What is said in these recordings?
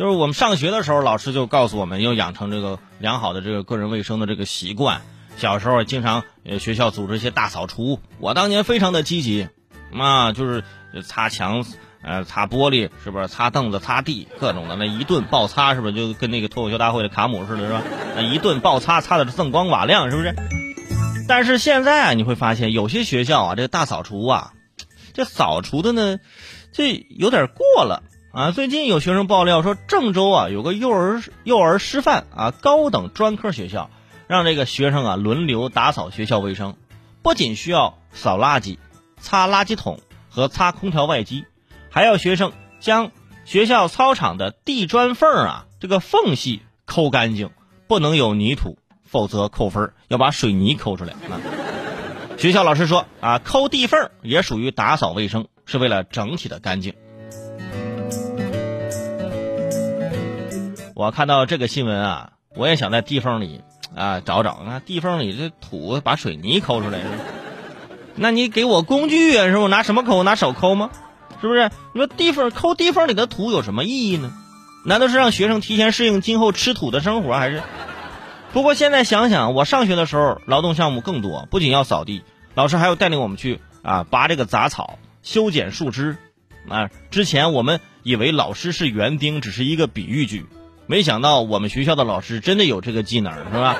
就是我们上学的时候，老师就告诉我们要养成这个良好的这个个人卫生的这个习惯。小时候经常呃学校组织一些大扫除，我当年非常的积极，啊，就是擦墙。呃，擦玻璃是不是？擦凳子、擦地，各种的那一顿暴擦，是不是就跟那个脱口秀大会的卡姆似的，是吧？一顿暴擦，擦的锃光瓦亮，是不是？但是现在啊，你会发现有些学校啊，这个大扫除啊，这扫除的呢，这有点过了啊。最近有学生爆料说，郑州啊有个幼儿幼儿师范啊高等专科学校，让这个学生啊轮流打扫学校卫生，不仅需要扫垃圾、擦垃圾桶和擦空调外机。还要学生将学校操场的地砖缝啊，这个缝隙抠干净，不能有泥土，否则扣分要把水泥抠出来啊。学校老师说啊，抠地缝也属于打扫卫生，是为了整体的干净。我看到这个新闻啊，我也想在地缝里啊找找，那地缝里这土把水泥抠出来，那你给我工具啊，是不？拿什么抠？拿手抠吗？是不是？你说地缝抠地缝里的土有什么意义呢？难道是让学生提前适应今后吃土的生活，还是？不过现在想想，我上学的时候劳动项目更多，不仅要扫地，老师还要带领我们去啊拔这个杂草、修剪树枝。啊，之前我们以为老师是园丁，只是一个比喻句，没想到我们学校的老师真的有这个技能，是吧？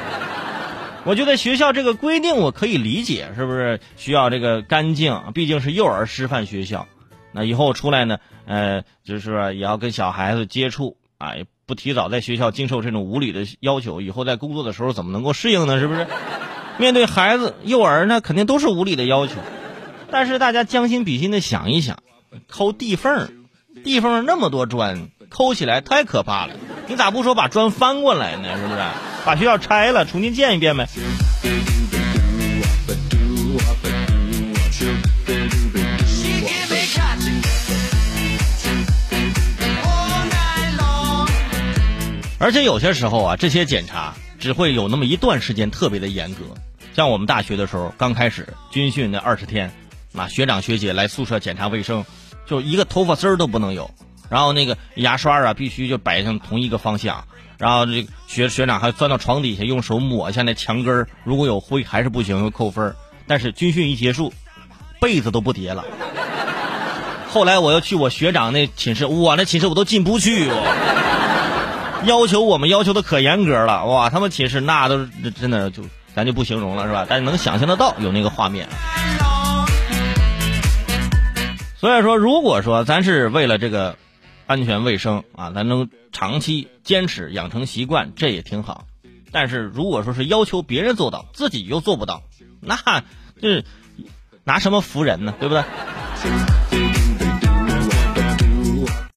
我觉得学校这个规定我可以理解，是不是需要这个干净？毕竟是幼儿师范学校。那以后出来呢，呃，就是也要跟小孩子接触啊，不提早在学校经受这种无理的要求，以后在工作的时候怎么能够适应呢？是不是？面对孩子、幼儿呢，肯定都是无理的要求。但是大家将心比心的想一想，抠地缝，地缝那么多砖，抠起来太可怕了。你咋不说把砖翻过来呢？是不是？把学校拆了，重新建一遍呗。而且有些时候啊，这些检查只会有那么一段时间特别的严格。像我们大学的时候，刚开始军训那二十天，啊，学长学姐来宿舍检查卫生，就一个头发丝儿都不能有。然后那个牙刷啊，必须就摆向同一个方向。然后这学学长还钻到床底下，用手抹一下那墙根儿，如果有灰还是不行，会扣分。但是军训一结束，被子都不叠了。后来我又去我学长那寝室，我，那寝室我都进不去。要求我们要求的可严格了，哇！他们寝室那都是真的，就咱就不形容了，是吧？但是能想象得到有那个画面。所以说，如果说咱是为了这个安全卫生啊，咱能长期坚持养成习惯，这也挺好。但是如果说是要求别人做到，自己又做不到，那这拿什么服人呢？对不对？